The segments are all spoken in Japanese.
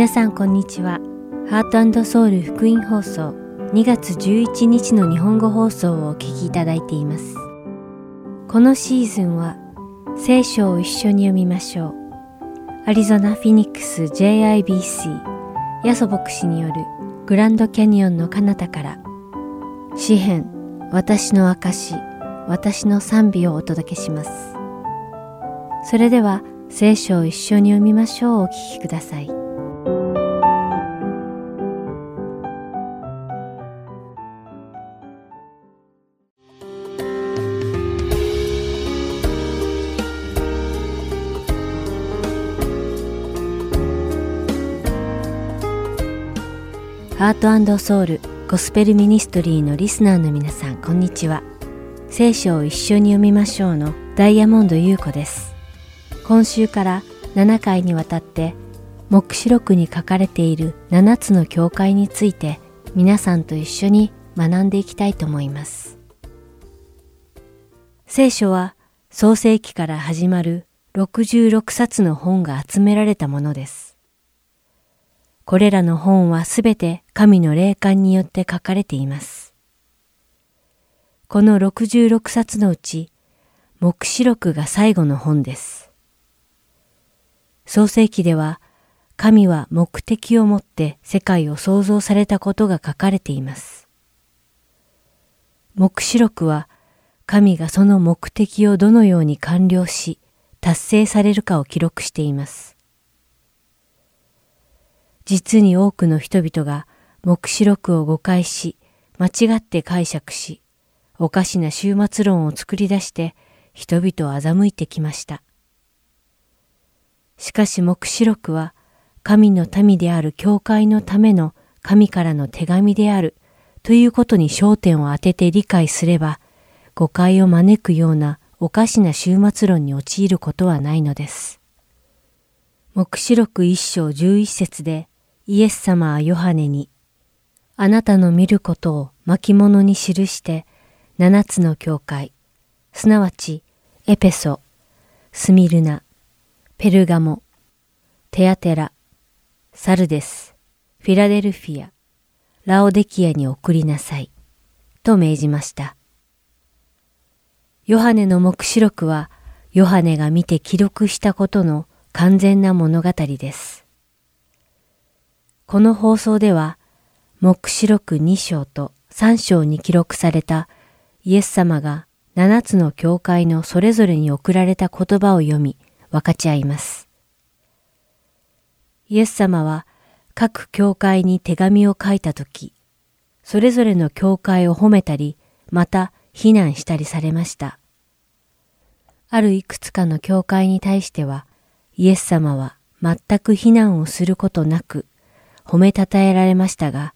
皆さんこんにちは。ハートソウル福音放送2月11日の日本語放送をお聞きいただいています。このシーズンは聖書を一緒に読みましょう。アリゾナ・フィニックス JIBC ヤソ牧師によるグランドキャニオンの彼方から詩編私の証私の賛美をお届けします。それでは聖書を一緒に読みましょうお聞きください。ハートソウルゴスペルミニストリーのリスナーの皆さんこんにちは。聖書を一緒に読みましょうのダイヤモンド優子です。今週から7回にわたって黙示録に書かれている7つの教会について皆さんと一緒に学んでいきたいと思います。聖書は創世記から始まる66冊の本が集められたものです。これらの本はすべて神の霊感によって書かれています。この66冊のうち、目視録が最後の本です。創世記では、神は目的を持って世界を創造されたことが書かれています。目視録は、神がその目的をどのように完了し、達成されるかを記録しています。実に多くの人々が目視録を誤解し、間違って解釈し、おかしな終末論を作り出して人々を欺いてきました。しかし目視録は神の民である教会のための神からの手紙であるということに焦点を当てて理解すれば誤解を招くようなおかしな終末論に陥ることはないのです。目視録一章十一節でイエス様はヨハネに、あなたの見ることを巻物に記して七つの教会、すなわちエペソ、スミルナ、ペルガモ、テアテラ、サルデス、フィラデルフィア、ラオデキアに送りなさい、と命じました。ヨハネの目視録は、ヨハネが見て記録したことの完全な物語です。この放送では、目視録2章と3章に記録されたイエス様が7つの教会のそれぞれに送られた言葉を読み分かち合います。イエス様は各教会に手紙を書いたとき、それぞれの教会を褒めたり、また非難したりされました。あるいくつかの教会に対しては、イエス様は全く非難をすることなく、褒めたたえられましたが、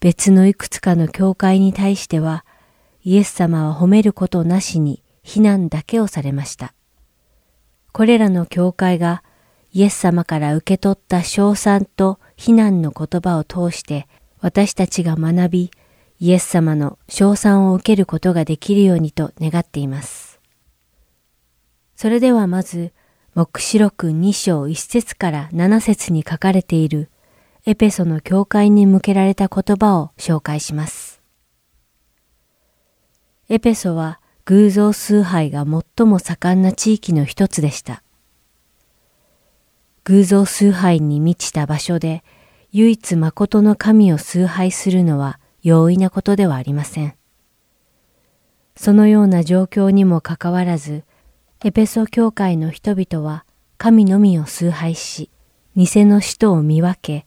別のいくつかの教会に対しては、イエス様は褒めることなしに非難だけをされました。これらの教会がイエス様から受け取った称賛と非難の言葉を通して私たちが学び、イエス様の称賛を受けることができるようにと願っています。それではまず、目視録2章1節から7節に書かれているエペソの教会に向けられた言葉を紹介します。エペソは偶像崇拝が最も盛んな地域の一つでした。偶像崇拝に満ちた場所で唯一誠の神を崇拝するのは容易なことではありません。そのような状況にもかかわらず、エペソ教会の人々は神のみを崇拝し、偽の使徒を見分け、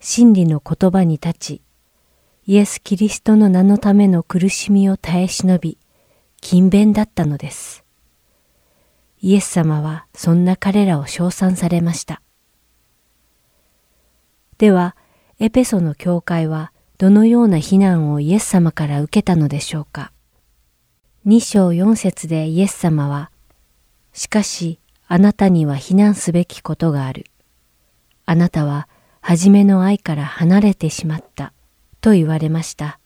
真理の言葉に立ち、イエス・キリストの名のための苦しみを耐え忍び、勤勉だったのです。イエス様はそんな彼らを称賛されました。では、エペソの教会はどのような非難をイエス様から受けたのでしょうか。二章四節でイエス様は、しかしあなたには非難すべきことがある。あなたは初めの愛から離れてしまったと言われました。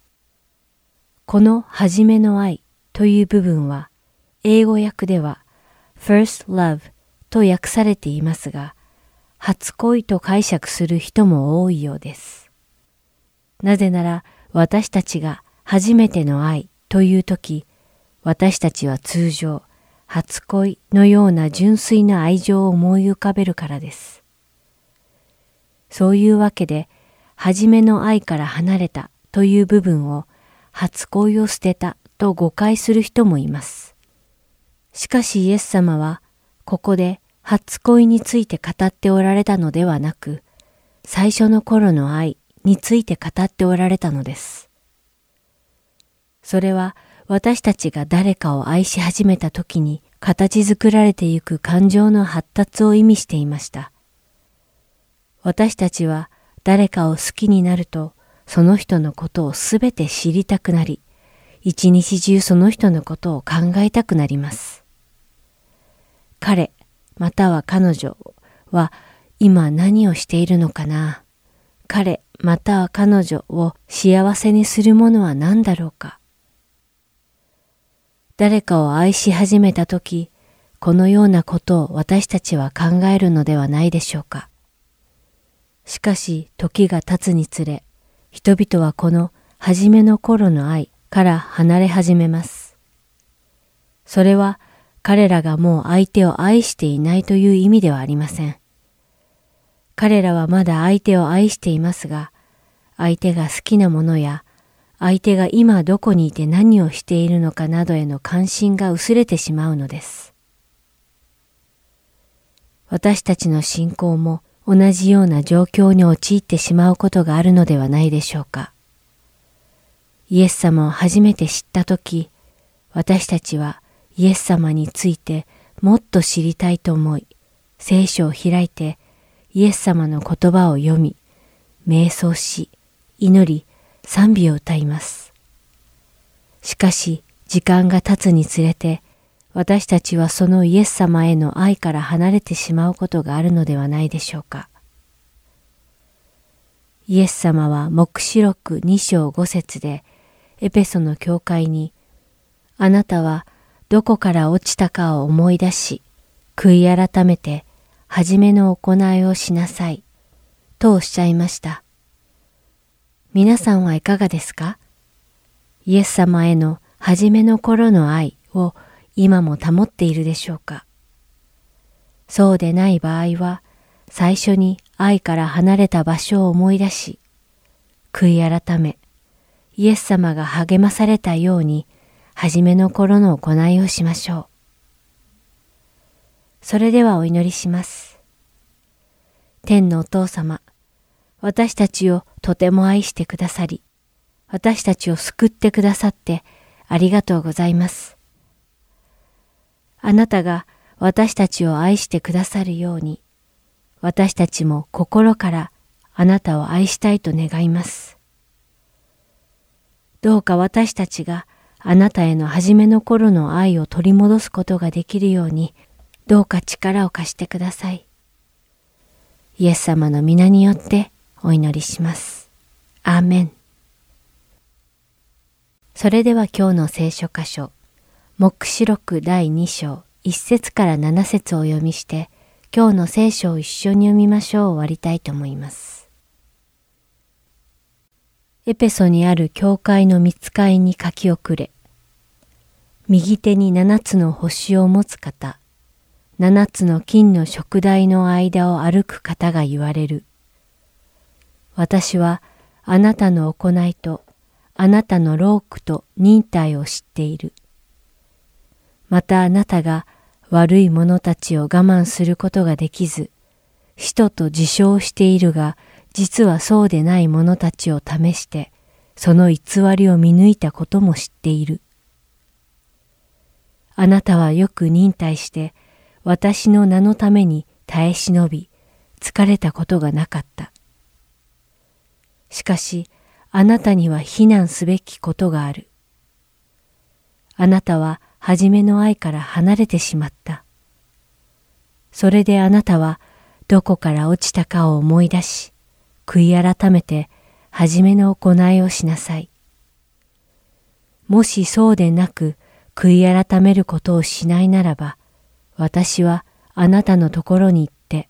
この初めの愛という部分は英語訳では first love と訳されていますが、初恋と解釈する人も多いようです。なぜなら私たちが初めての愛という時、私たちは通常初恋のような純粋な愛情を思い浮かべるからです。そういうわけで、初めの愛から離れたという部分を初恋を捨てたと誤解する人もいます。しかしイエス様はここで初恋について語っておられたのではなく、最初の頃の愛について語っておられたのです。それは私たちが誰かを愛し始めた時に形作られてゆく感情の発達を意味していました。私たちは誰かを好きになると、その人のことをすべて知りたくなり、一日中その人のことを考えたくなります。彼、または彼女は今何をしているのかな彼、または彼女を幸せにするものは何だろうか誰かを愛し始めたとき、このようなことを私たちは考えるのではないでしょうか。しかし時が経つにつれ、人々はこの初めの頃の愛から離れ始めます。それは彼らがもう相手を愛していないという意味ではありません。彼らはまだ相手を愛していますが、相手が好きなものや、相手が今どこにいて何をしているのかなどへの関心が薄れてしまうのです。私たちの信仰も同じような状況に陥ってしまうことがあるのではないでしょうか。イエス様を初めて知ったとき、私たちはイエス様についてもっと知りたいと思い、聖書を開いてイエス様の言葉を読み、瞑想し、祈り、賛美を歌います。しかし、時間が経つにつれて、私たちはそのイエス様への愛から離れてしまうことがあるのではないでしょうか。イエス様は黙示録2章5節でエペソの教会にあなたはどこから落ちたかを思い出し悔い改めて初めの行いをしなさいとおっしゃいました。皆さんはいかがですか？イエス様への初めの頃の愛を今も保っているでしょうかそうでない場合は、最初に愛から離れた場所を思い出し、悔い改め、イエス様が励まされたように、初めの頃の行いをしましょう。それではお祈りします。天のお父様、私たちをとても愛してくださり、私たちを救ってくださってありがとうございます。あなたが私たちを愛してくださるように、私たちも心からあなたを愛したいと願います。どうか私たちがあなたへの初めの頃の愛を取り戻すことができるように、どうか力を貸してください。イエス様の皆によってお祈りします。アーメン。それでは今日の聖書箇所、黙示録第2章1節から7節をお読みして、今日の聖書を一緒に読みましょう終わりたいと思います。エペソにある教会の見つかいに書き遅れ、右手に七つの星を持つ方、七つの金の食台の間を歩く方が言われる。私はあなたの行いとあなたの労苦と忍耐を知っている。またあなたが悪い者たちを我慢することができず、使徒と自称しているが、実はそうでない者たちを試して、その偽りを見抜いたことも知っている。あなたはよく忍耐して、私の名のために耐え忍び、疲れたことがなかった。しかし、あなたには非難すべきことがある。あなたは初めの愛から離れてしまった。それであなたはどこから落ちたかを思い出し、悔い改めて初めの行いをしなさい。もしそうでなく悔い改めることをしないならば、私はあなたのところに行って、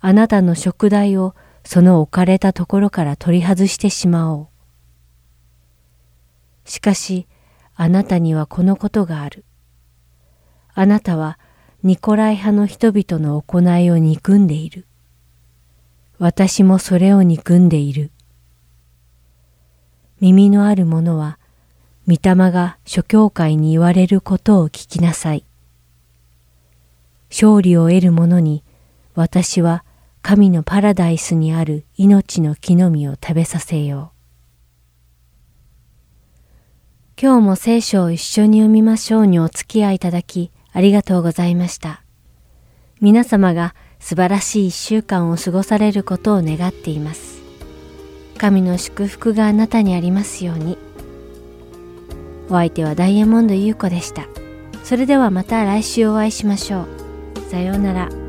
あなたの食台をその置かれたところから取り外してしまおう。しかし、あなたにはこのことがある。あなたはニコライ派の人々の行いを憎んでいる。私もそれを憎んでいる。耳のある者は、御霊が諸教会に言われることを聞きなさい。勝利を得る者に、私は神のパラダイスにある命の木の実を食べさせよう。今日も聖書を一緒に読みましょうにお付き合いいただきありがとうございました。皆様が素晴らしい一週間を過ごされることを願っています。神の祝福があなたにありますように。お相手はダイヤモンド優子でした。それではまた来週お会いしましょう。さようなら。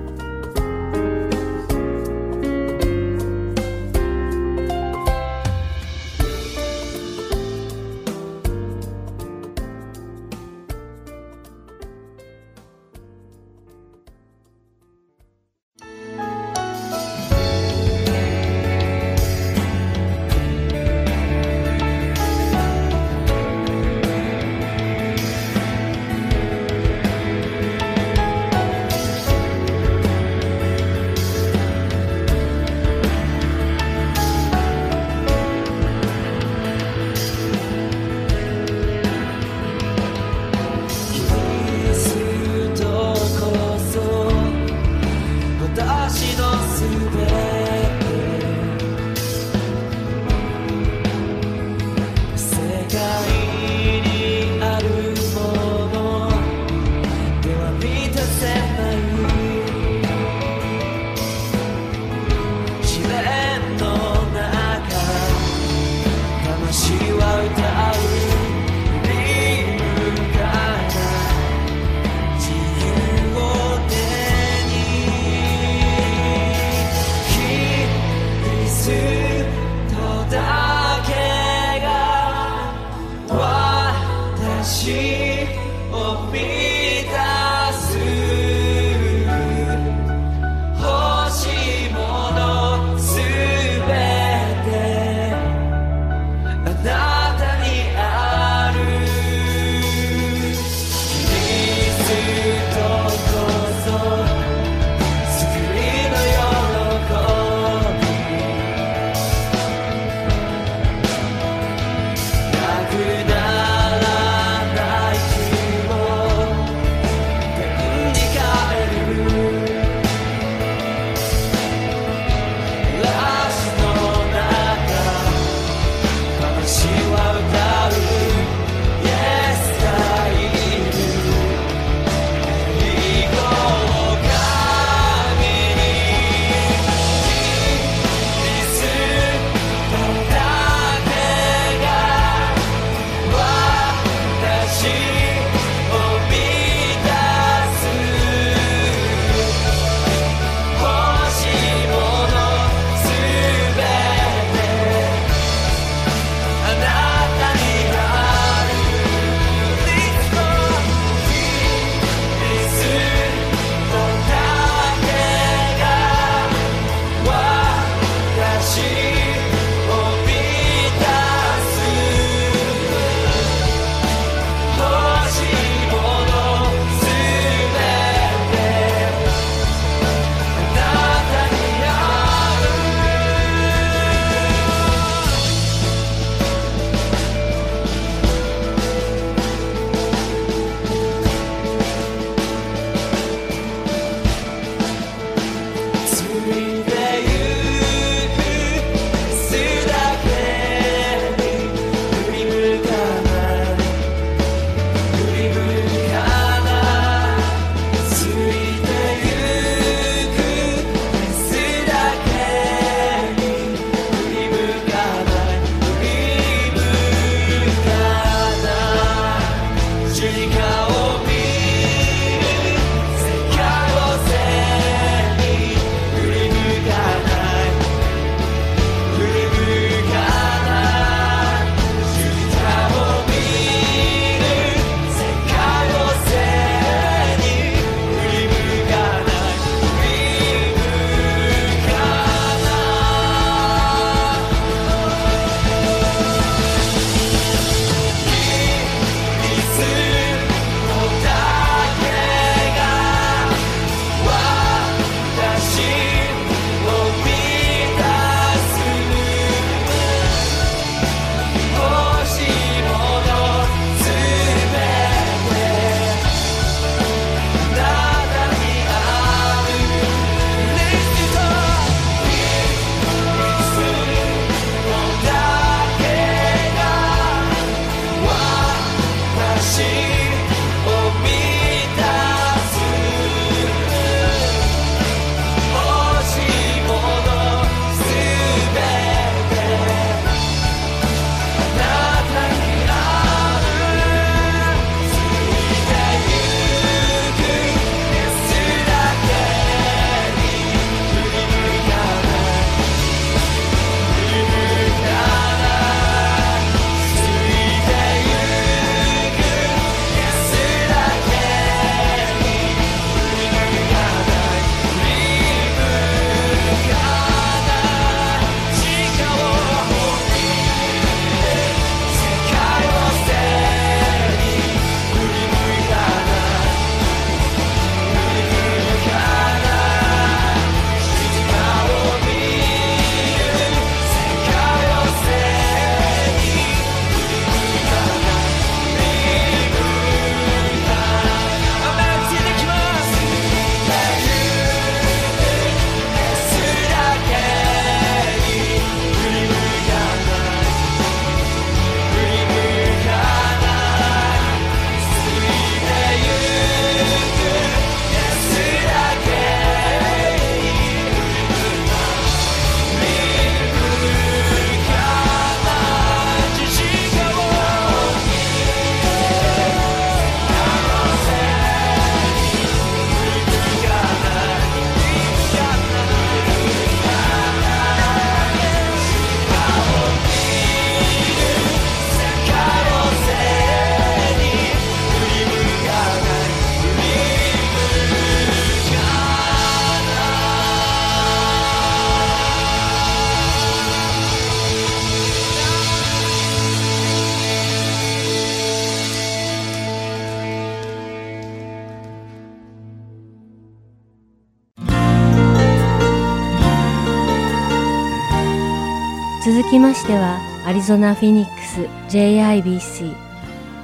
ゾナ・フィニックス JIBC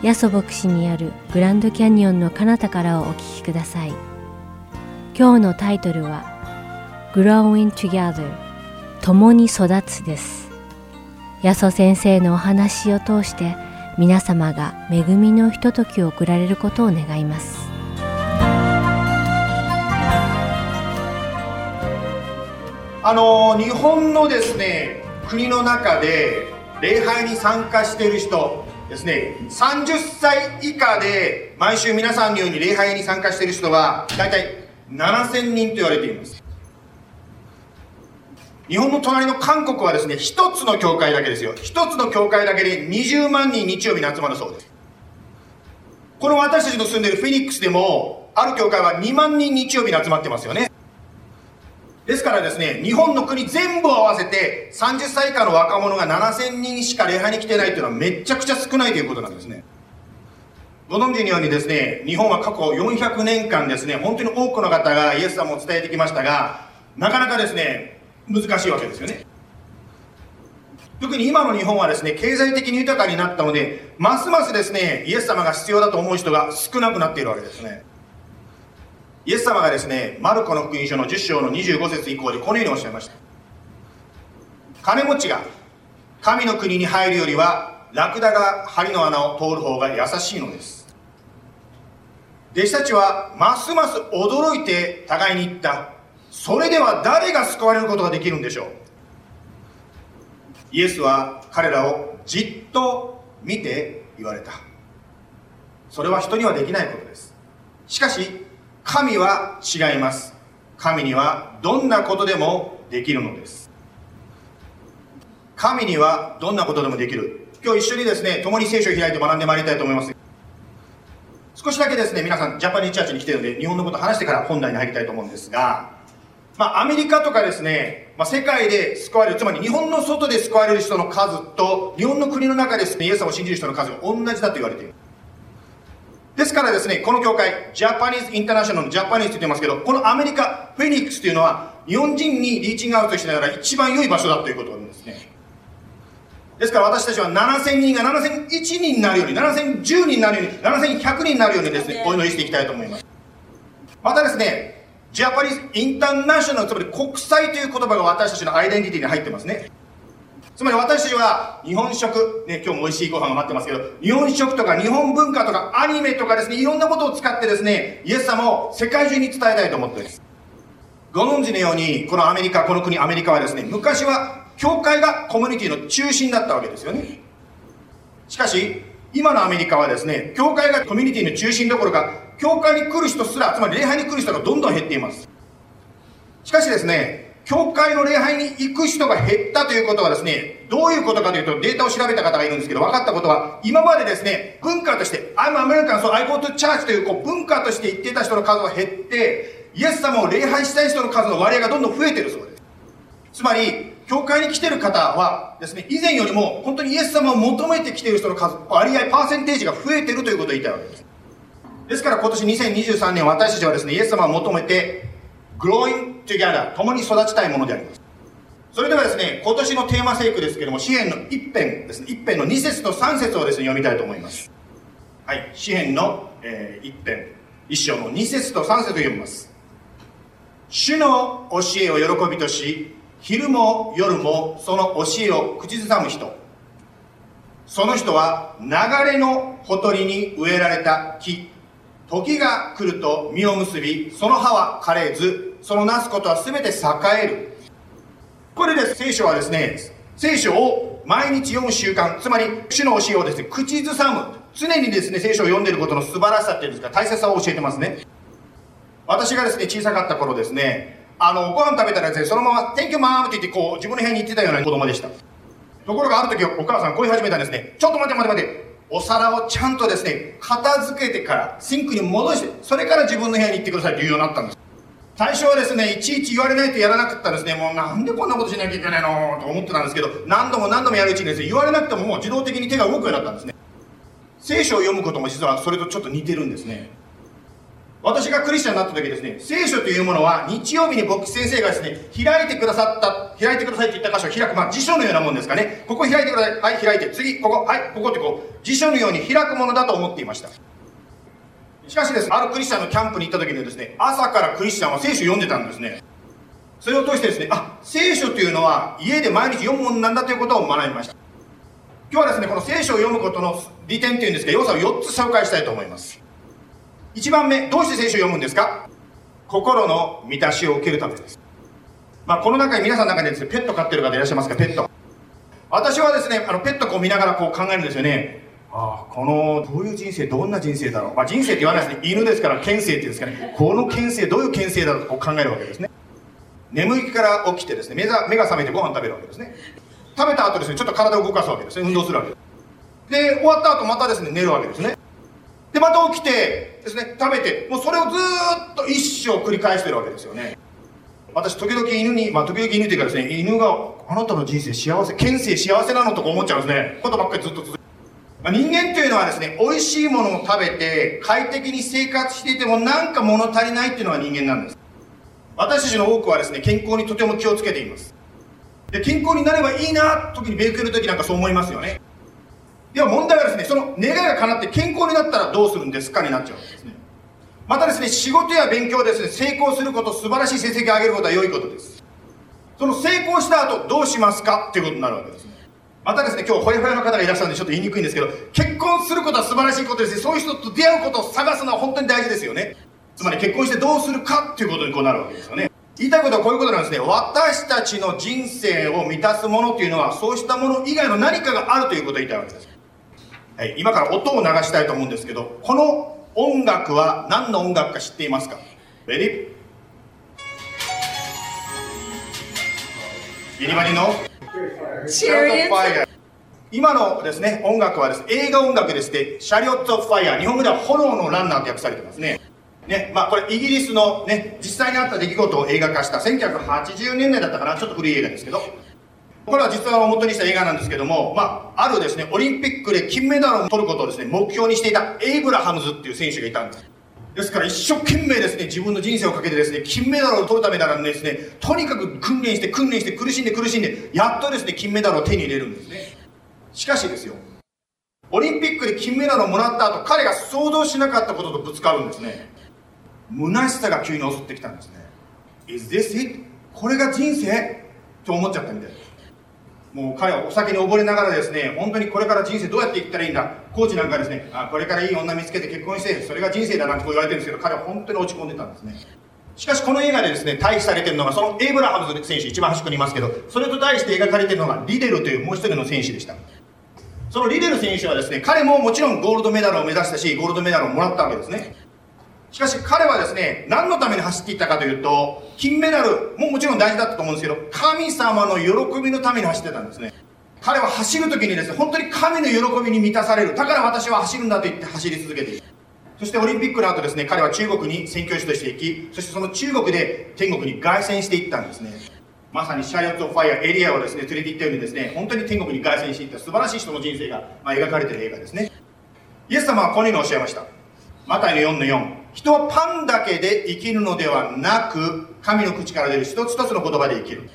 ヤソ牧師にあるグランドキャニオンの彼方からをお聞きください。今日のタイトルは Growing Together 共に育つです。ヤソ先生のお話を通して皆様が恵みのひとときを送られることを願います。あの日本のですね国の中で礼拝に参加している人。ですね。30歳以下で毎週皆さんのように礼拝に参加している人は大体7000人と言われています。日本の隣の韓国はですね一つの教会だけですよ。一つの教会だけで20万人日曜日に集まるそうです。この私たちの住んでいるフェニックスでもある教会は2万人日曜日に集まってますよね。ですからですね、日本の国全部を合わせて30歳以下の若者が7000人しか礼拝に来てないというのはめちゃくちゃ少ないということなんですね。ご存知のようにですね、日本は過去400年間ですね、本当に多くの方がイエス様を伝えてきましたが、なかなかですね、難しいわけですよね。特に今の日本はですね、経済的に豊かになったので、ますますですね、イエス様が必要だと思う人が少なくなっているわけですね。イエス様がですね、マルコの福音書の10章の25節以降でこのようにおっしゃいました。金持ちが神の国に入るよりは、ラクダが針の穴を通る方が優しいのです。弟子たちはますます驚いて互いに言った。それでは誰が救われることができるんでしょう？イエスは彼らをじっと見て言われた。それは人にはできないことです。しかし、神は違います。神にはどんなことでもできるのです。神にはどんなことでもできる。今日一緒にですね、共に聖書を開いて学んでまいりたいと思います。少しだけですね、皆さん、ジャパニーチャーチに来てるので、日本のこと話してから本題に入りたいと思うんですが、まあ、アメリカとかですね、まあ、世界で救われる、つまり日本の外で救われる人の数と、日本の国の中ですね、イエス様を信じる人の数が同じだと言われている。ですからですね、この教会、ジャパニーズ・インターナショナルのジャパニーズって言ってますけど、このアメリカ、フェニックスというのは、日本人にリーチングアウトしながら一番良い場所だということなんですね。ですから私たちは7000人が7001人になるように、7010人になるように、7100人になるようにですね、お祈りしていきたいと思います。またですね、ジャパニーズ・インターナショナル、つまり国際という言葉が私たちのアイデンティティに入ってますね。つまり私たちは日本食、ね、今日も美味しいご飯が待ってますけど、日本食とか日本文化とかアニメとかですね、いろんなことを使ってですね、イエス様を世界中に伝えたいと思っています。ご存知のように、このアメリカ、この国アメリカはですね、昔は教会がコミュニティの中心だったわけですよね。しかし、今のアメリカはですね、教会がコミュニティの中心どころか、教会に来る人すら、つまり礼拝に来る人がどんどん減っています。しかしですね、教会の礼拝に行く人が減ったということはですね、どういうことかというと、データを調べた方がいるんですけど、分かったことは、今までですね、文化として、I'm American, so I go to church というこう文化として言ってた人の数が減って、イエス様を礼拝したい人の数の割合がどんどん増えてるそうです。つまり、教会に来てる方はですね、以前よりも本当にイエス様を求めてきてる人の数、割合、パーセンテージが増えてるということを言いたいわけです。ですから今年2023年私たちはですね、イエス様を求めて、growing together. 共に育ちたいものであります。それではですね今年のテーマ聖句ですけども詩篇の一編ですね。一編の2節と3節をですね読みたいと思います。はい詩篇の、えー、一編。一章の2節と3節を読みます。主の教えを喜びとし昼も夜もその教えを口ずさむ人。その人は流れのほとりに植えられた木。時が来ると実を結びその葉は枯れずそのなすことは全て栄える。これで聖書はですね、聖書を毎日読む習慣、つまり主の教えをですね、口ずさむ。常にですね、聖書を読んでることの素晴らしさっていうんですか、大切さを教えてますね。私がですね、小さかった頃ですね、あの、ご飯食べたらですね、そのまま、Thank you mom って言って、こう、自分の部屋に行ってたような子供でした。ところがある時、お母さんこう言い始めたんですね。ちょっと待って待って待って。お皿をちゃんとですね、片付けてから、シンクに戻して、それから自分の部屋に行ってくださいと言うようになったんです。最初はですね、いちいち言われないとやらなかったですね、もうなんでこんなことしなきゃいけないの？と思ってたんですけど、何度も何度もやるうちにですね、言われなくてももう自動的に手が動くようになったんですね。聖書を読むことも実はそれとちょっと似てるんですね。私がクリスチャンになった時ですね、聖書というものは日曜日に牧師先生がですね、開いてくださった、開いてくださいって言った箇所を開く、まあ辞書のようなもんですかね。ここ開いてください。はい、開いて。次、ここ、はい、ここってこう、辞書のように開くものだと思っていました。しかしですね、あるクリスチャンのキャンプに行った時にですね、朝からクリスチャンは聖書を読んでたんですね。それを通してですね、あ、聖書というのは家で毎日読むものなんだということを学びました。今日はですね、この聖書を読むことの利点というんですか、要素を4つ紹介したいと思います。1番目、どうして聖書を読むんですか？心の満たしを受けるためです。まあ、この中に皆さんの中にですね、ペット飼ってる方いらっしゃいますか、ペット。私はですね、あの、ペットを見ながらこう考えるんですよね。ああ、この、どういう人生、どんな人生だろう。まあ、人生って言わないですね。犬ですから、犬生っていうんですかね。この犬生、どういう犬生だろうと考えるわけですね。眠りから起きてですね、目が目が覚めてご飯食べるわけですね。食べた後ですね、ちょっと体を動かすわけですね。運動するわけです。で、終わった後またですね、寝るわけですね。で、また起きてですね、食べて、もうそれをずっと一生繰り返してるわけですよね。私、時々犬に、まあ、時々犬というかですね、犬が、あなたの人生幸せ、県政幸せなのとか思っちゃうんですね。ことばっかりずっと続。人間というのはですね、美味しいものを食べて、快適に生活していても、なんか物足りないっていうのが人間なんです。私たちの多くはですね、健康にとても気をつけています。で、健康になればいいな、特に勉強の時なんかそう思いますよね。では問題はですね、その願いが叶って健康になったらどうするんですかになっちゃうんですね。またですね、仕事や勉強ですね、成功すること、素晴らしい成績を上げることは良いことです。その成功した後、どうしますかっていうことになるわけですね。またですね、今日、ほやほやの方がいらっしゃるんで、ちょっと言いにくいんですけど、結婚することは素晴らしいことですし、そういう人と出会うことを探すのは本当に大事ですよね。つまり結婚してどうするかっていうことにこうなるわけですよね。言いたいことはこういうことなんですね。私たちの人生を満たすものっていうのは、そうしたもの以外の何かがあるということを言いたいわけです。はい、今から音を流したいと思うんですけど、この音楽は何の音楽か知っていますか？レディギリバリの今のですね、音楽はです、映画音楽でして、シャリオット・ファイア、日本語では炎のランナーと訳されてますね。ね、まあこれイギリスのね、実際にあった出来事を映画化した1980年代だったかな、ちょっと古い映画ですけど、これは実話を元にした映画なんですけども、まあ、あるですね、オリンピックで金メダルを取ることをですね、目標にしていたエイブラハムズっていう選手がいたんです。ですから一生懸命ですね、自分の人生をかけてですね、金メダルを取るためならですね、とにかく訓練して訓練して苦しんで苦しんで、やっとですね、金メダルを手に入れるんですね。しかしですよ、オリンピックで金メダルをもらった後、彼が想像しなかったこととぶつかるんですね。虚しさが急に襲ってきたんですね。Is this it? これが人生？と思っちゃったみたいです。もう彼はお酒に溺れながらですね、本当にこれから人生どうやっていったらいいんだ。コーチなんかですね、あこれからいい女見つけて結婚して、それが人生だなんてこう言われてるんですけど、彼は本当に落ち込んでたんですね。しかしこの映画でですね、対比されてるのが、そのエイブラハムズ選手、一番端っこにいますけど、それと対して描かれてるのがリデルというもう一人の選手でした。そのリデル選手はですね、彼ももちろんゴールドメダルを目指したし、ゴールドメダルをもらったわけですね。しかし彼はですね、何のために走っていったかというと、金メダルももちろん大事だったと思うんですけど、神様の喜びのために走ってたんですね。彼は走る時にですね、本当に神の喜びに満たされる。だから私は走るんだと言って走り続けている。そしてオリンピックの後ですね、彼は中国に宣教師として行き、そしてその中国で天国に凱旋していったんですね。まさにシャイオット・ファイアエリアをですね、連れて行ったようにですね、本当に天国に凱旋していった素晴らしい人の人生が、まあ、描かれている映画ですね。イエス様はこのようにおっしゃいました。マタイの4の4。人はパンだけで生きるのではなく、神の口から出る一つ一つの言葉で生きる。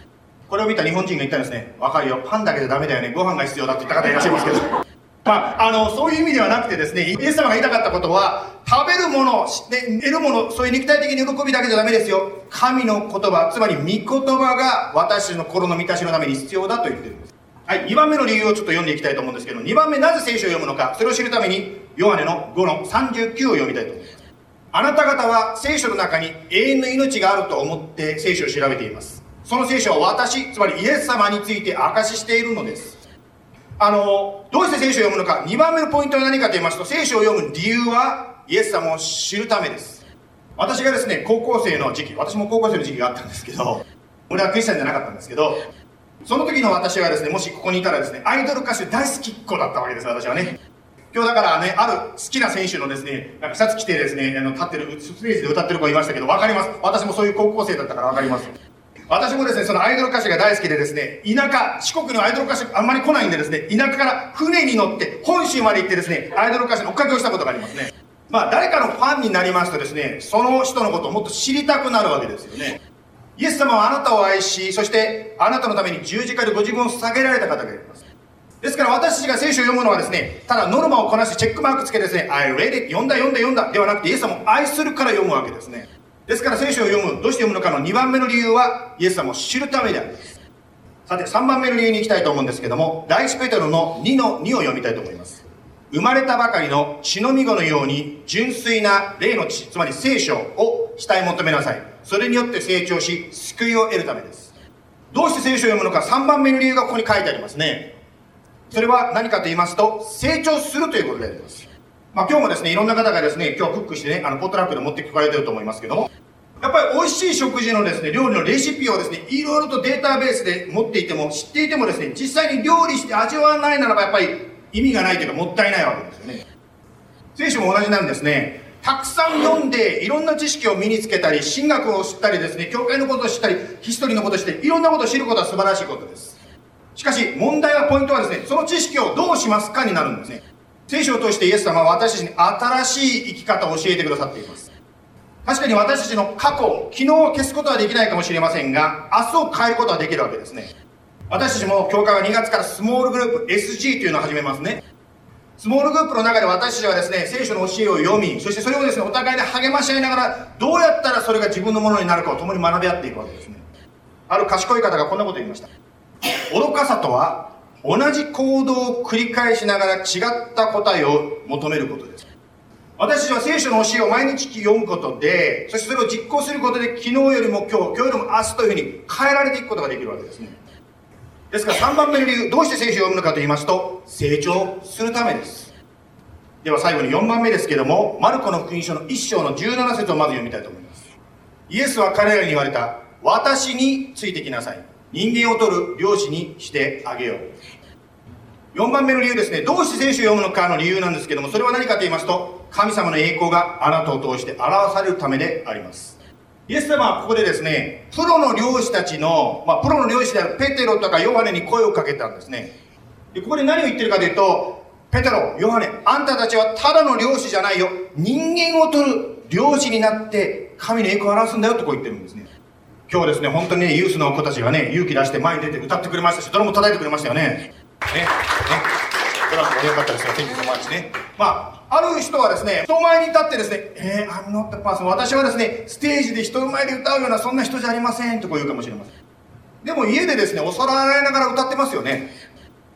これを見た日本人が言ったんですね。わかるよ。パンだけでダメだよね。ご飯が必要だって言った方いらっしゃいますけど。まあ、あの、そういう意味ではなくてですね、イエス様が言いたかったことは、食べるもの、ね、得るもの、そういう肉体的に喜びだけじゃダメですよ。神の言葉、つまり御言葉が私の心の満たしのために必要だと言ってるんです。はい、2番目の理由をちょっと読んでいきたいと思うんですけど、2番目なぜ聖書を読むのか、それを知るために、ヨハネの5の39を読みたいと思います。あなた方は聖書の中に永遠の命があると思って聖書を調べています。その聖書は私、つまりイエス様について証ししているのです。あの、どうして聖書を読むのか、2番目のポイントは何かと言いますと、聖書を読む理由は、イエス様を知るためです。私がですね、高校生の時期、私も高校生の時期があったんですけど、俺はクリスチャンじゃなかったんですけど、その時の私はですね、もしここにいたらですね、アイドル歌手大好きっ子だったわけです、私はね。今日だからね、ある好きな選手のですね、なんかシャツ着てですね、あの、立ってる、ステージで歌ってる子いましたけど、わかります？私もそういう高校生だったからわかります。私もですね、そのアイドル歌手が大好きでですね、田舎、四国のアイドル歌手あんまり来ないんでですね、田舎から船に乗って本州まで行ってですね、アイドル歌手の追っかけをしたことがありますね。まあ誰かのファンになりますとですね、その人のことをもっと知りたくなるわけですよね。イエス様はあなたを愛し、そしてあなたのために十字架でご自分を捧げられた方がいます。ですから私たちが聖書を読むのはですね、ただノルマをこなしてチェックマークつけてですね、I read it 読んだ読んだ読んだではなくてイエス様を愛するから読むわけですね。ですから聖書を読む、どうして読むのかの2番目の理由はイエス様を知るためであります。さて3番目の理由に行きたいと思うんですけども、第一ペテロの2の2を読みたいと思います。生まれたばかりの血のみ子のように純粋な霊の血、つまり聖書を主体求めなさい。それによって成長し、救いを得るためです。どうして聖書を読むのか3番目の理由がここに書いてありますね。それは何かと言いますと、成長するということであります。まあ今日もですね、いろんな方がですね、今日クックしてね、あの、ポットラックで持って聞かれてると思いますけども、やっぱり美味しい食事のですね、料理のレシピをですね、いろいろとデータベースで持っていても、知っていてもですね、実際に料理して味わわないならばやっぱり意味がないというかもったいないわけですよね。聖書も同じなんですね。たくさん読んで、いろんな知識を身につけたり、神学を知ったりですね、教会のことを知ったり、ヒストリーのことを知って、いろんなことを知ることは素晴らしいことです。しかし、問題は、ポイントはですね、その知識をどうしますかになるんですね。聖書を通してイエス様は私たちに新しい生き方を教えてくださっています。確かに私たちの過去、昨日を消すことはできないかもしれませんが、明日を変えることはできるわけですね。私たちも教会は2月からスモールグループ SG というのを始めますね。スモールグループの中で私たちはですね、聖書の教えを読み、そしてそれをですね、お互いで励まし合いながら、どうやったらそれが自分のものになるかを共に学び合っていくわけですね。ある賢い方がこんなこと言いました。愚かさとは、同じ行動を繰り返しながら違った答えを求めることです。私たちは聖書の教えを毎日読むことで、そしてそれを実行することで、昨日よりも今日、今日よりも明日というふうに変えられていくことができるわけですね。ですから3番目の理由、どうして聖書を読むのかと言いますと、成長するためです。では最後に4番目ですけども、マルコの福音書の1章の17節をまず読みたいと思います。イエスは彼らに言われた、私についてきなさい。人間を取る漁師にしてあげよう。4番目の理由ですね、どうして聖書を読むのかの理由なんですけども、それは何かと言いますと、神様の栄光があなたを通して表されるためであります。イエス様はここでですね、プロの漁師たちの、まあ、プロの漁師であるペテロとかヨハネに声をかけたんですね。で、ここで何を言ってるかというと、ペテロ、ヨハネ、あんたたちはただの漁師じゃないよ。人間を取る漁師になって神の栄光を表すんだよとこう言ってるんですね。今日ですね、本当にね、ユースの子たちがね、勇気出して前に出て歌ってくれましたし、ドラム叩いてくれましたよね。ね。ね。ドラム盛り上がったですよ、天気のマーチね。まあ、ある人はですね、人前に立ってですね、えー、I'm not the person. 私はですね、ステージで人前で歌うようなそんな人じゃありませんとこう言うかもしれません。でも家でですね、お皿洗いながら歌ってますよね。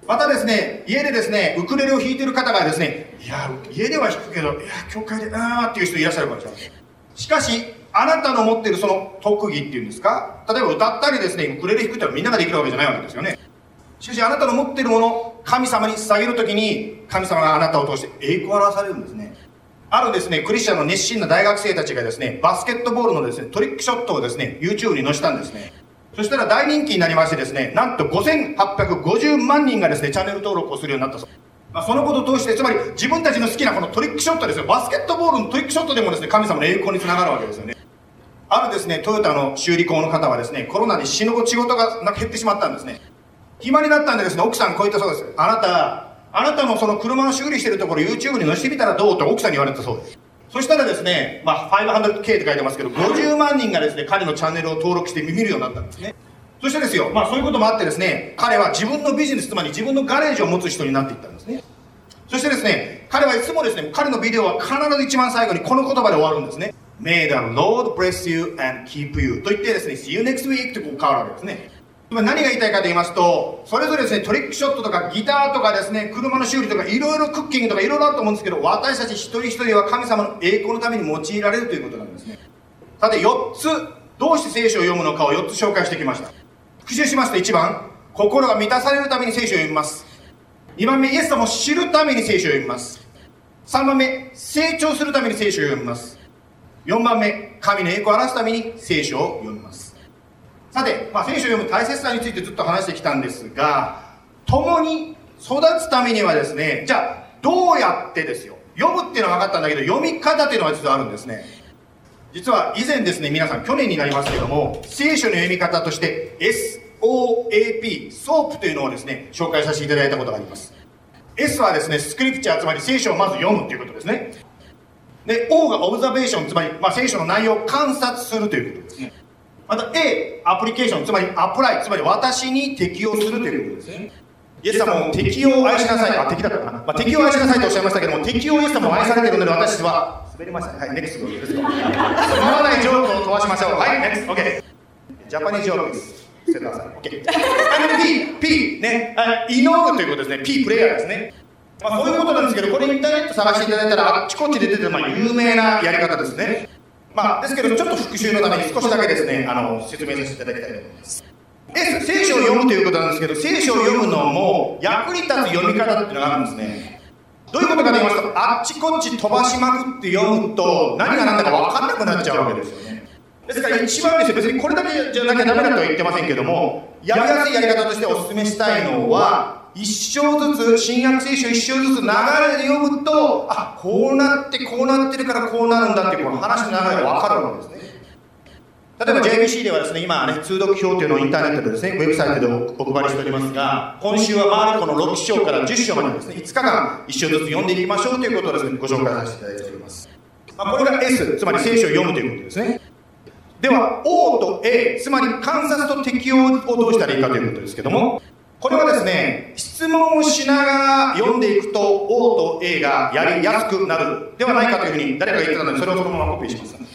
またですね、家でですね、ウクレレを弾いてる方がですね、いや、家では弾くけど、いや、教会で、あーっていう人いらっしゃるかもしれません。しかし、あなたの持ってるその特技っていうんですか？例えば歌ったりですね、ウクレレ弾くってのはみんなができるわけじゃないわけですよね。しかし、あなたの持ってるもの、神様に捧げるときに、神様があなたを通して栄光を表されるんですね。あるですね、クリスチャンの熱心な大学生たちがですね、バスケットボールのですね、トリックショットをですね、YouTube に載せたんですね。そしたら大人気になりましてですね、なんと5850万人がですね、チャンネル登録をするようになったそう。まあ、そのことを通して、つまり自分たちの好きなこのトリックショットですよ。バスケットボールのトリックショットでもですね、神様の栄光につながるわけですよね。あるですね、トヨタの修理工の方はですね、コロナで死ぬ仕事が減ってしまったんですね。暇になったんでですね、奥さんこう言ったそうです。あなた、あなたもその車の修理してるところ YouTube に載せてみたらどうって奥さんに言われたそうです。そしたらですね、まあ、500K って書いてますけど、50万人がですね、彼のチャンネルを登録して見るようになったんですね。そしてですよ、まあそういうこともあってですね、彼は自分のビジネス、つまり自分のガレージを持つ人になっていったんですね。そしてですね、彼はいつもですね、彼のビデオは必ず一番最後にこの言葉で終わるんですね。May the Lord bless you and keep you と言ってですね、See you next week ってこう変わるわけですね。何が言いたいかと言いますと、それぞれですね、トリックショットとかギターとかですね、車の修理とかいろいろクッキングとかいろいろあると思うんですけど、私たち一人一人は神様の栄光のために用いられるということなんですね。さて、4つ、どうして聖書を読むのかを4つ紹介してきました。復習しますと1番、心が満たされるために聖書を読みます。2番目、イエス様を知るために聖書を読みます。3番目、成長するために聖書を読みます。4番目、神の栄光を表すために聖書を読みます。さて、まあ、聖書を読む大切さについてずっと話してきたんですが、共に育つためにはですね、じゃあ、どうやってですよ。読むっていうのは分かったんだけど、読み方っていうのは実はあるんですね。実は以前ですね、皆さん、去年になりますけども、聖書の読み方として、SOAP、ソープというのをですね、紹介させていただいたことがあります。S はですね、スクリプチャー、つまり聖書をまず読むっていうことですね。で、O がオブザベーション、つまり、まあ、聖書の内容を観察するということですね。また A、アプリケーション、つまりアプライ、つまり私に適用するということですね。イエス様を敵を愛しなさい。あ、敵だったかな。まあ、敵を愛しなさいとおっしゃいましたけども、敵をイエス様を愛されているので私は、滑りました。はい、ネクストです。つまらないジョークを飛ばしましょう。はい、ネクスト、OK。ジャパニーズジョークです。してください。OK。P、P、ね、祈るということですね。P、プレイヤーですね。まあ、そういうことなんですけど、これインターネット探していただいたら、あっちこっちで出てる、まあ、有名なやり方ですね。まあ、ですけど、ちょっと復習のために少しだけですね、あの、説明させていただきたいと思います。S、聖書を読むということなんですけど、聖書を読むのも役に立つ読み方っていうのがあるんですね。どういうことかと言いますと、あっちこっち飛ばしまくって読むと、何が何だか分かんなくなっちゃうわけですよね。ですから一番ですね、別にこれだけじゃなきゃダメだとは言ってませんけども、やりやすいやり方としてお勧めしたいのは、一章ずつ、新約聖書一章ずつ流れで読むと、あ、こうなってこうなってるからこうなるんだってこの話の流れがわかるわけですね。例えば JBC ではですね、今ね、通読表というのをインターネットでですね、ウェブサイトでお配りしておりますが、今週はマルコの6章から10章までですね、5日間一章ずつ読んでいきましょうということをですね、ご紹介させていただいております。まあ、これが S、つまり聖書を読むということですね。では、O と A、つまり観察と適用をどうしたらいいかということですけども、これはですね、質問をしながら読んでいくと O と A がやりやすくなるではないかというふうに誰かが言ってたので、それをそのままコピーします。例え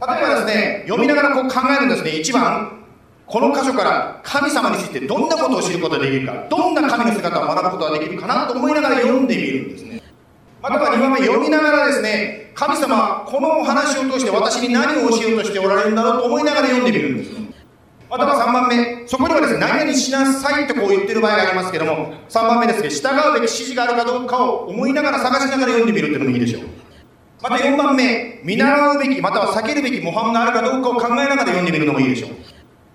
ばですね、読みながらこう考えるんですね。1番、この箇所から神様についてどんなことを知ることができるか、どんな神の姿を学ぶことができるかなと思いながら読んでみるんですね。または2番目、読みながらですね、神様このお話を通して私に何を教えようとしておられるんだろうと思いながら読んでみるんです。または3番目、そこにはですね、何々しなさいとこう言ってる場合がありますけども、3番目ですね、従うべき指示があるかどうかを思いながら探しながら読んでみるっていうのもいいでしょう。また4番目、見習うべき、または避けるべき模範があるかどうかを考えながら読んでみるのもいいでしょう。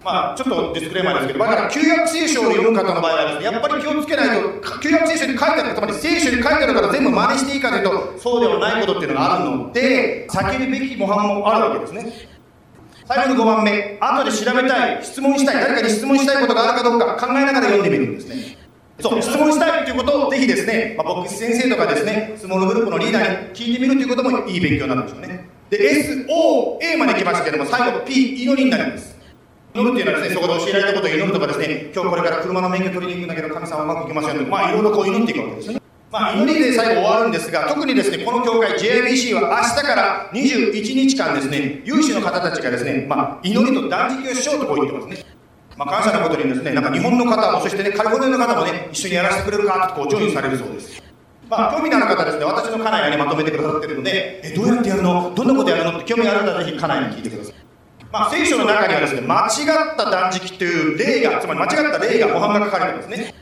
まあ、ちょっとディスクレーマーですけど、だ旧約聖書を読む方の場合はですね、やっぱり気をつけないと、旧約聖書に書いてある、つまり聖書に書いてあるから全部真似していいかというと、そうではないことっていうのがあるので、避けるべき模範もあるわけですね。最後の5番目、後で調べたい、質問したい、誰かに質問したいことがあるかどうか考えながら読んでみるんですね。そう、質問したいということをぜひですね、まあ、僕先生とかですね、スモールグループのリーダーに聞いてみるということもいい勉強になるんですよね。で、S、O、A まで来ましたけども、最後 P、祈りになります。祈るっていうのはですね、そこで教えられたことを祈るとかですね、今日これから車の免許取りに行くんだけど、神様うまくいきませんとか、まあいろいろこう祈っていくわけですね。まあ、祈りで最後終わるんですが、特にですね、この教会 JBC は明日から21日間ですね、有志の方たちがですね、まあ、祈りと断食をしようとこう言ってますね。まあ、感謝のことにですね、なんか日本の方も、そしてね、カリフォルニアの方もね、一緒にやらせてくれるかとこう、ジョインされるそうです。まあ、興味のある方ですね、私の家内がね、まとめてくださってるので、え、どうやってやるの？どんなことやるの？って興味ある方はぜひ家内に聞いてください。まあ、聖書の中にはですね、間違った断食という例が、つまり間違った例が、模範が書かれてますね。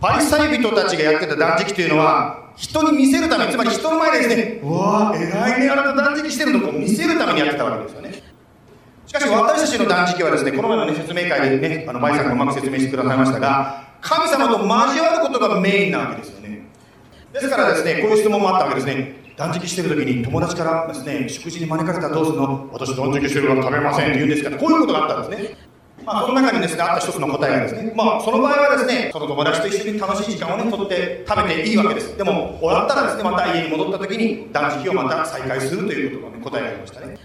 パリサイ人たちがやってた断食というのは、人に見せるため、つまり人の前でですね、うわぁ、偉いね、あなた断食してるのを見せるためにやってたわけですよね。しかし私たちの断食はですね、この前の、ね、説明会でね、あの、バイさんがうまく説明してくださいましたが、神様と交わることがメインなわけですよね。ですからですね、こういう質問もあったわけですね。断食してる時に友達からですね、食事に招かれたらどうするの？私断食してるから食べませんって言うんですから、こういうことがあったんですね。まあ、その中にですね、あった一つの答えがですね、まあ、その場合はですね、その友達と一緒に楽しい時間をね、とって食べていいわけです。でも、終わったらですね、また家に戻った時に断食をまた再開するということがね、答えがありましたね。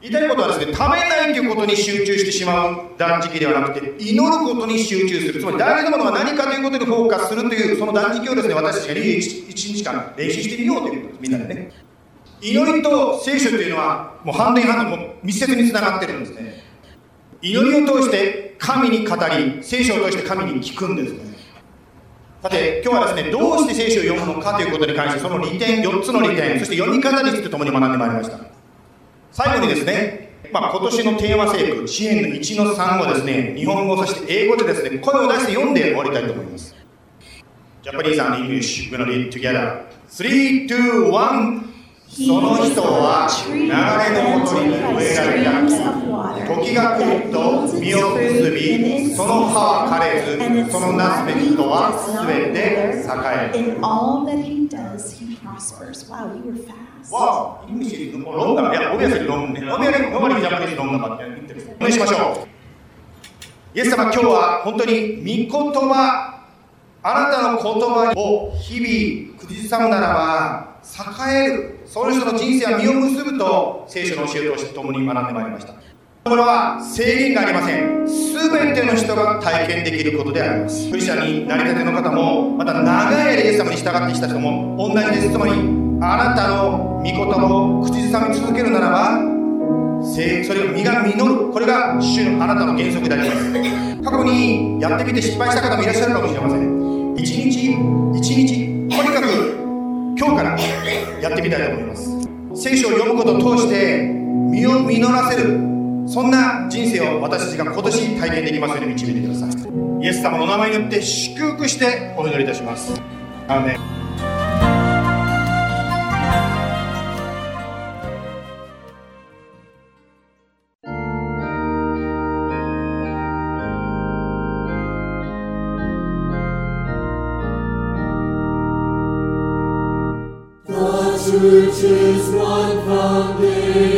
言いたいことはですね、食べないということに集中してしまう断食ではなくて、祈ることに集中する。つまり大事なものは何かということにフォーカスするという、その断食をですね、私たちが1日間練習してみようということです。みんなでね。祈りと聖書というのは、もうハンドインハンド、も密接につながってるんですね。祈りを通して神に語り、聖書を通して神に聞くんですね。さて、今日はですね、どうして聖書を読むのかということに関して、その利点、4つの利点、そして読み方について共に学んでまいりました。最後にですね、まあ、今年のテーマ聖句、支援の1の3をですね、日本語、そして英語でですね、声を出して読んで終わりたいと思います。Japanese and English, we're gonna read together. 3, 2, 1. その人は流れのほとりに植えられた時が来る。と実を結びその葉は枯れずそのなすべき人はすべて栄えお願いしましょう。イエス様、今日は本当に御言葉、あなたの言葉を日々口ずさむならば、栄えるその人の人生は実を結ぶと聖書の教えとして共に学んでまいりました。これは制限がありません。全ての人が体験できることであります。クリスチャンになりたての方もまた長い間イエス様に従ってきた人も同じです。つまりあなたの御言葉を口ずさみ続けるならばそれが実が実る。これが主のあなたの原則であります。過去にやってみて失敗した方もいらっしゃるかもしれません。一日一日今日からやってみたいと思います。聖書を読むことを通して身を実らせるそんな人生を私たちが今年体験できますように導いてください。イエス様の名前によって祝福してお祈りいたします。アーメン。Church is one foundation,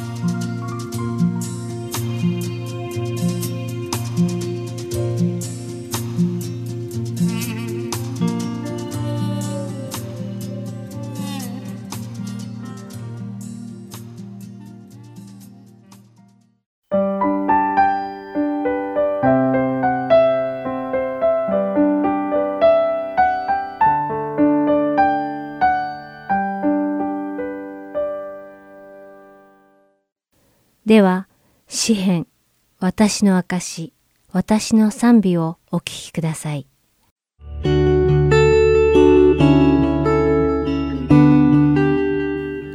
私の証、私の賛美をお聴きください。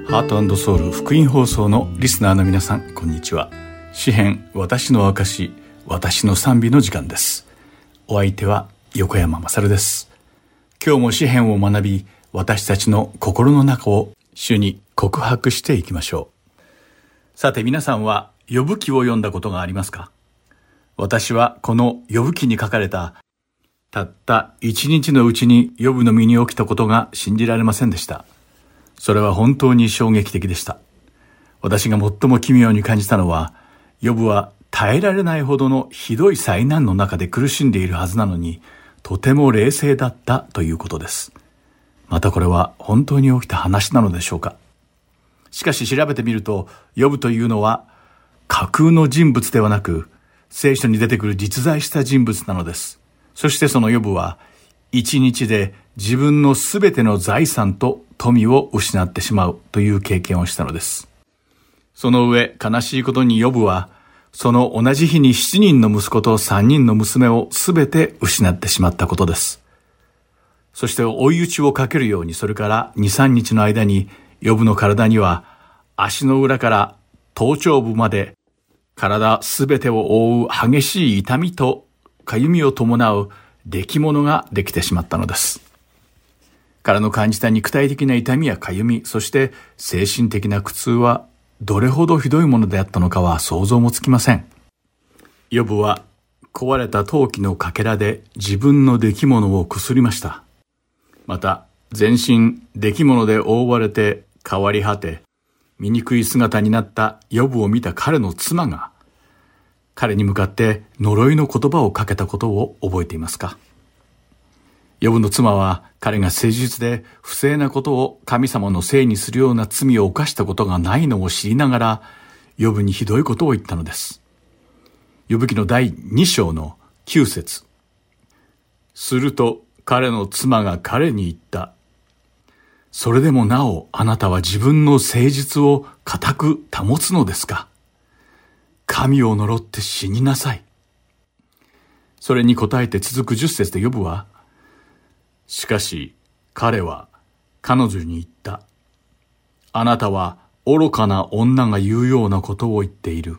ハートソウル福音放送のリスナーの皆さん、こんにちは。詩編、私の証、私の賛美の時間です。お相手は横山まさるです。今日も詩編を学び、私たちの心の中を主に告白していきましょう。さて皆さんは、呼ぶ記を読んだことがありますか？私はこの呼ぶ記に書かれた、たった一日のうちに呼ぶの身に起きたことが信じられませんでした。それは本当に衝撃的でした。私が最も奇妙に感じたのは、ヨブは耐えられないほどのひどい災難の中で苦しんでいるはずなのに、とても冷静だったということです。またこれは本当に起きた話なのでしょうかしかし調べてみると、呼ぶというのは架空の人物ではなく、聖書に出てくる実在した人物なのです。そしてその呼ぶは、一日で自分のすべての財産と富を失ってしまうという経験をしたのです。その上、悲しいことに呼ぶは、その同じ日に7人の息子と3人の娘をすべて失ってしまったことです。そして追い打ちをかけるように、それから2、3日の間に、呼ぶの体には、足の裏から頭頂部まで、体すべてを覆う激しい痛みと痒みを伴う出来物ができてしまったのです。彼の感じた肉体的な痛みや痒み、そして精神的な苦痛はどれほどひどいものであったのかは想像もつきません。ヨブは壊れた陶器のかけらで自分の出来物をくすりました。また、全身出来物で覆われて変わり果て、醜い姿になったヨブを見た彼の妻が、彼に向かって呪いの言葉をかけたことを覚えていますか？ヨブの妻は彼が誠実で不正なことを神様のせいにするような罪を犯したことがないのを知りながら、ヨブにひどいことを言ったのです。ヨブ記の第2章の9節すると彼の妻が彼に言った。それでもなおあなたは自分の誠実を固く保つのですか？神を呪って死になさい。それに答えて続く十節で呼ぶは、しかし彼は彼女に言った。あなたは愚かな女が言うようなことを言っている。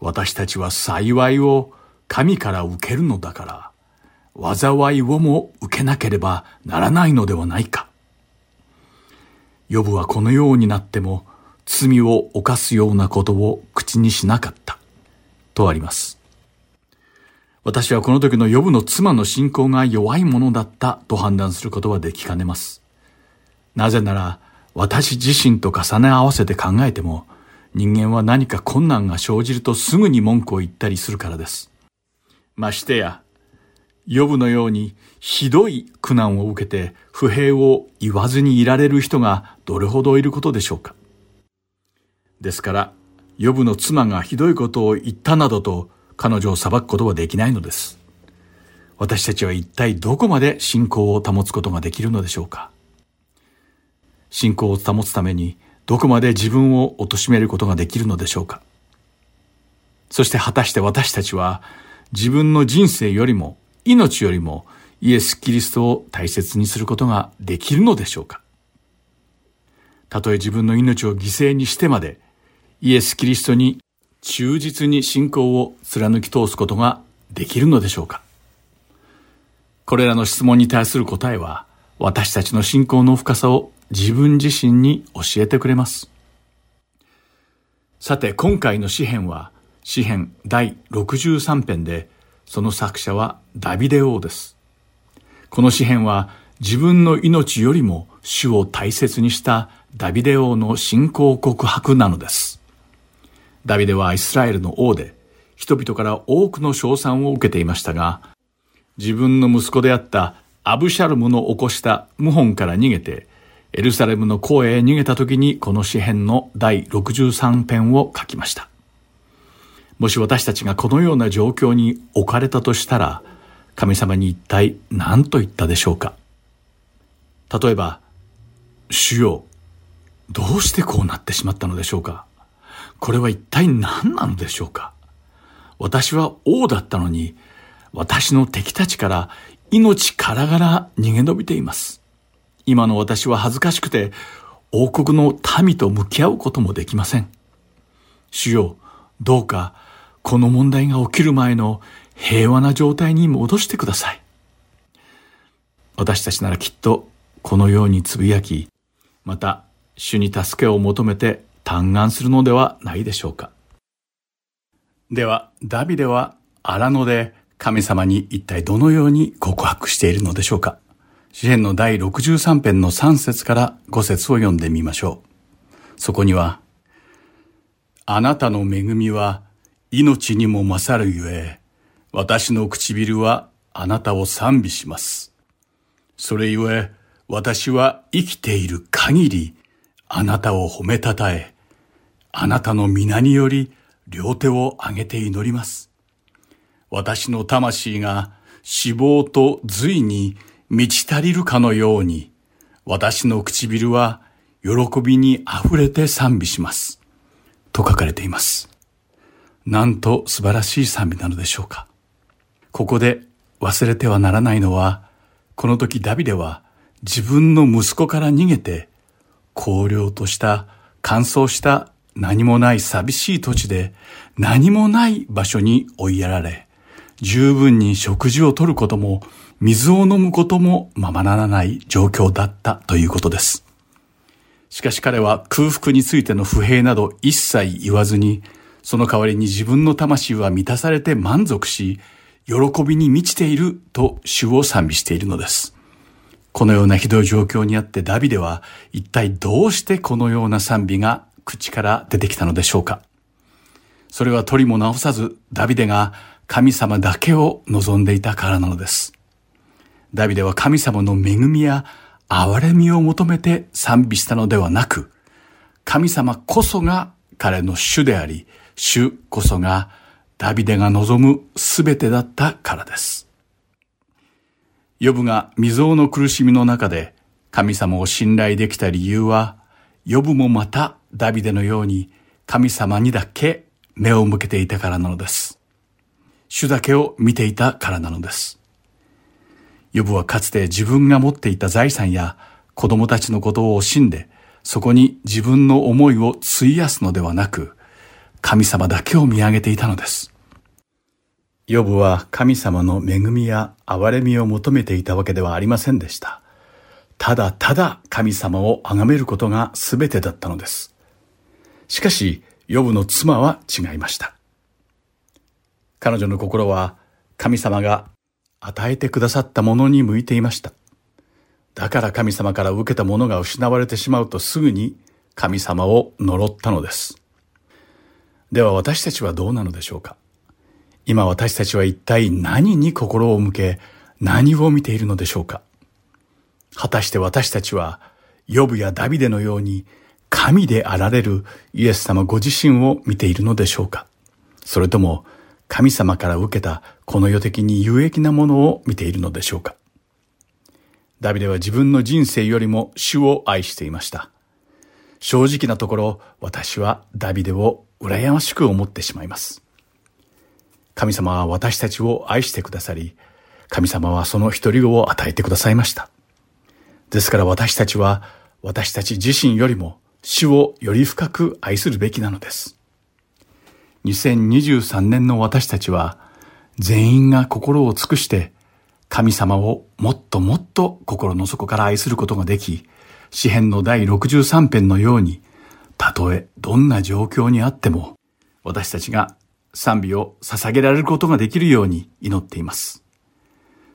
私たちは幸いを神から受けるのだから。災いをも受けなければならないのではないか。ヨブはこのようになっても罪を犯すようなことを口にしなかった。とあります。私はこの時のヨブの妻の信仰が弱いものだったと判断することはできかねます。なぜなら私自身と重ね合わせて考えても人間は何か困難が生じるとすぐに文句を言ったりするからです。ましてやヨブのようにひどい苦難を受けて不平を言わずにいられる人がどれほどいることでしょうか。ですから、ヨブの妻がひどいことを言ったなどと彼女を裁くことはできないのです。私たちは一体どこまで信仰を保つことができるのでしょうか。信仰を保つためにどこまで自分を貶めることができるのでしょうか。そして果たして私たちは自分の人生よりも命よりもイエス・キリストを大切にすることができるのでしょうか？たとえ自分の命を犠牲にしてまでイエス・キリストに忠実に信仰を貫き通すことができるのでしょうか？これらの質問に対する答えは私たちの信仰の深さを自分自身に教えてくれます。さて今回の詩篇は詩篇第63編でその作者はダビデ王です。この詩篇は自分の命よりも主を大切にしたダビデ王の信仰告白なのです。ダビデはイスラエルの王で、人々から多くの称賛を受けていましたが、自分の息子であったアブシャルムの起こした謀反から逃げて、エルサレムの荒野へ逃げた時にこの詩篇の第63編を書きました。もし私たちがこのような状況に置かれたとしたら、神様に一体何と言ったでしょうか？例えば、主よ、どうしてこうなってしまったのでしょうか？これは一体何なのでしょうか？私は王だったのに、私の敵たちから命からがら逃げ延びています。今の私は恥ずかしくて、王国の民と向き合うこともできません。主よ、どうかこの問題が起きる前の平和な状態に戻してください。私たちならきっとこのようにつぶやき、また主に助けを求めて嘆願するのではないでしょうか。では、ダビデは荒野で神様に一体どのように告白しているのでしょうか。詩篇の第63編の3節から5節を読んでみましょう。そこには、あなたの恵みは命にも勝るゆえ、私の唇はあなたを賛美します。それゆえ、私は生きている限り、あなたを褒めたたえ、あなたの皆により両手を上げて祈ります。私の魂が死亡と髄に満ち足りるかのように、私の唇は喜びに溢れて賛美します。と書かれています。なんと素晴らしい賛美なのでしょうか。ここで忘れてはならないのは、この時ダビデは自分の息子から逃げて、荒涼とした乾燥した何もない寂しい土地で何もない場所に追いやられ、十分に食事をとることも水を飲むこともままならない状況だったということです。しかし彼は空腹についての不平など一切言わずに、その代わりに自分の魂は満たされて満足し、喜びに満ちていると主を賛美しているのです。このようなひどい状況にあってダビデは一体どうしてこのような賛美が口から出てきたのでしょうかそれは取りも直さずダビデが神様だけを望んでいたからなのです。ダビデは神様の恵みや憐れみを求めて賛美したのではなく、神様こそが彼の主であり、主こそがダビデが望むすべてだったからです。ヨブが未曾有の苦しみの中で神様を信頼できた理由は、ヨブもまたダビデのように神様にだけ目を向けていたからなのです。主だけを見ていたからなのです。ヨブはかつて自分が持っていた財産や子供たちのことを惜しんで、そこに自分の思いを費やすのではなく、神様だけを見上げていたのです。ヨブは神様の恵みや憐れみを求めていたわけではありませんでした。ただただ神様を崇めることが全てだったのです。しかし、ヨブの妻は違いました。彼女の心は神様が与えてくださったものに向いていました。だから神様から受けたものが失われてしまうとすぐに神様を呪ったのです。では私たちはどうなのでしょうか？今私たちは一体何に心を向け何を見ているのでしょうか？果たして私たちはヨブやダビデのように神であられるイエス様ご自身を見ているのでしょうか？それとも神様から受けたこの世的に有益なものを見ているのでしょうか？ダビデは自分の人生よりも主を愛していました。正直なところ私はダビデを羨ましく思ってしまいます。神様は私たちを愛してくださり、神様はその一人を与えてくださいました。ですから私たちは私たち自身よりも主をより深く愛するべきなのです。2023年の私たちは全員が心を尽くして神様をもっともっと心の底から愛することができ、詩編の第63編のように、たとえどんな状況にあっても、私たちが賛美を捧げられることができるように祈っています。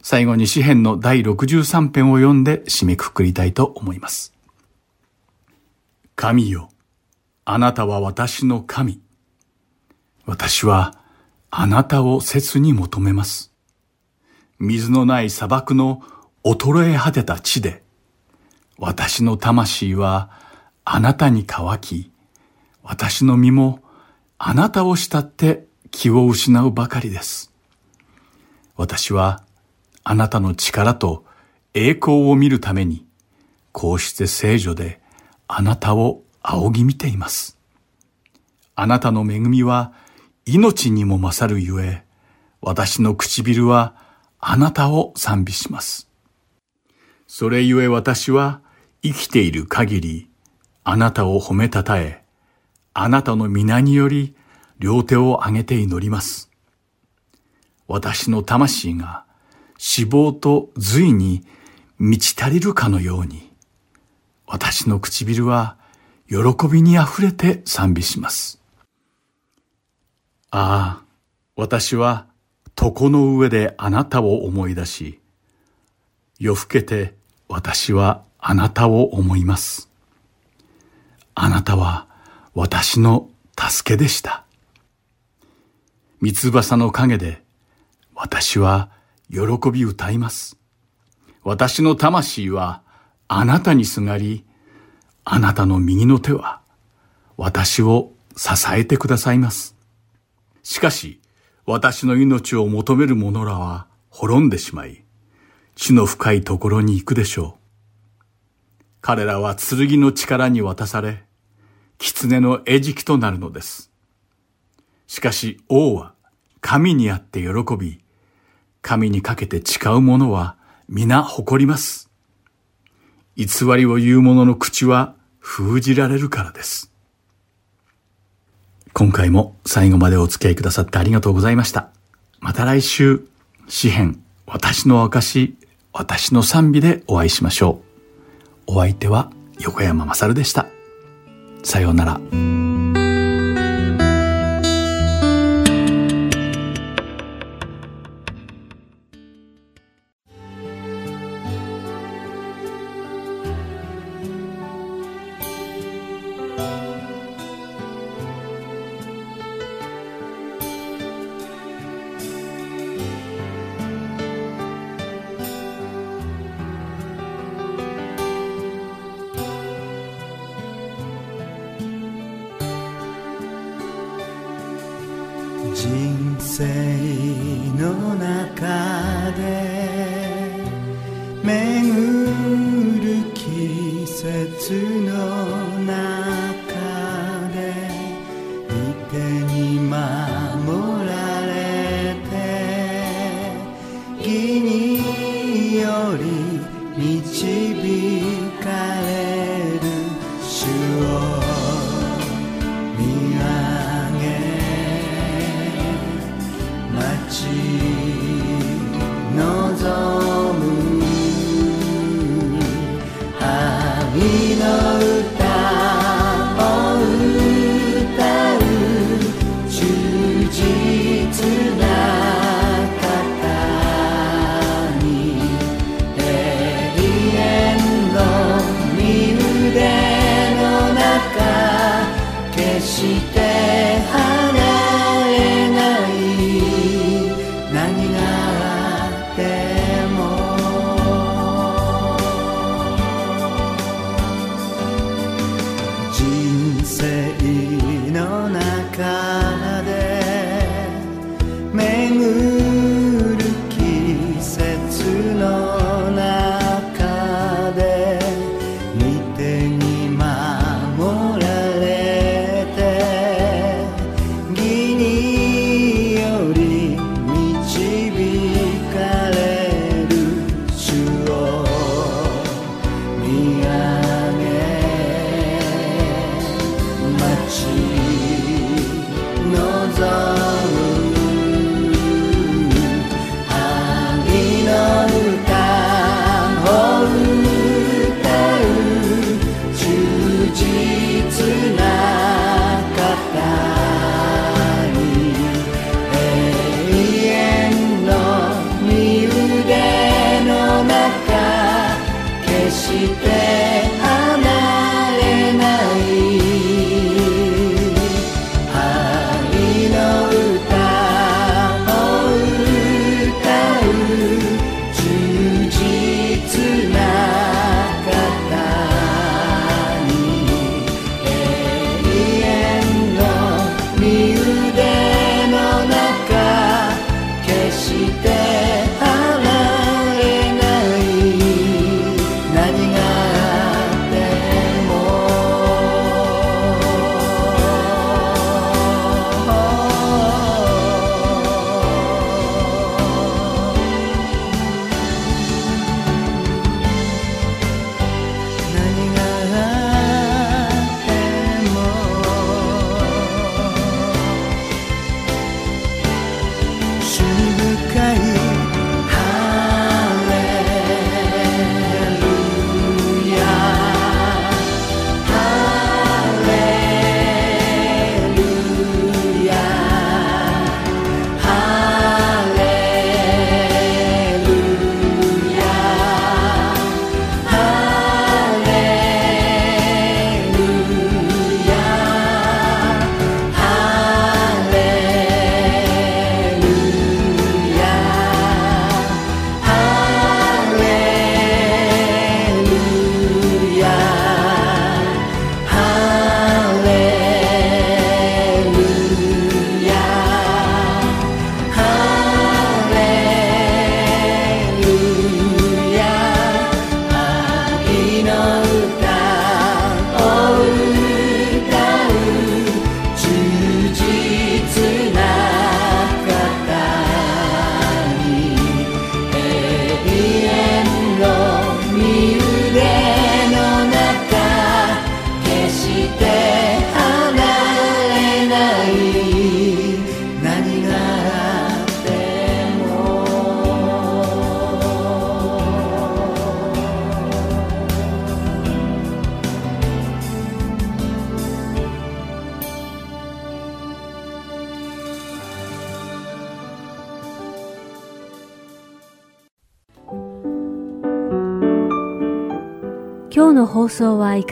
最後に詩編の第63編を読んで締めくくりたいと思います。神よ、あなたは私の神。私はあなたを切に求めます。水のない砂漠の衰え果てた地で、私の魂はあなたに乾き、私の身もあなたを慕って気を失うばかりです。私はあなたの力と栄光を見るために、こうして聖女であなたを仰ぎ見ています。あなたの恵みは命にも勝るゆえ、私の唇はあなたを賛美します。それゆえ私は生きている限り、あなたを褒めたたえ、あなたの皆により両手を上げて祈ります。私の魂が死亡と髄に満ち足りるかのように、私の唇は喜びに溢れて賛美します。ああ、私は床の上であなたを思い出し、夜更けて私はあなたを思います。あなたは私の助けでした。三つ翼の陰で、私は喜び歌います。私の魂はあなたにすがり、あなたの右の手は私を支えてくださいます。しかし、私の命を求める者らは滅んでしまい、地の深いところに行くでしょう。彼らは剣の力に渡され、狐の餌食となるのです。しかし王は神にあって喜び、神にかけて誓う者は皆誇ります。偽りを言う者の口は封じられるからです。今回も最後までお付き合いくださってありがとうございました。また来週、詩編、私の証、私の賛美でお会いしましょう。お相手は横山まさるでした。さようなら。God.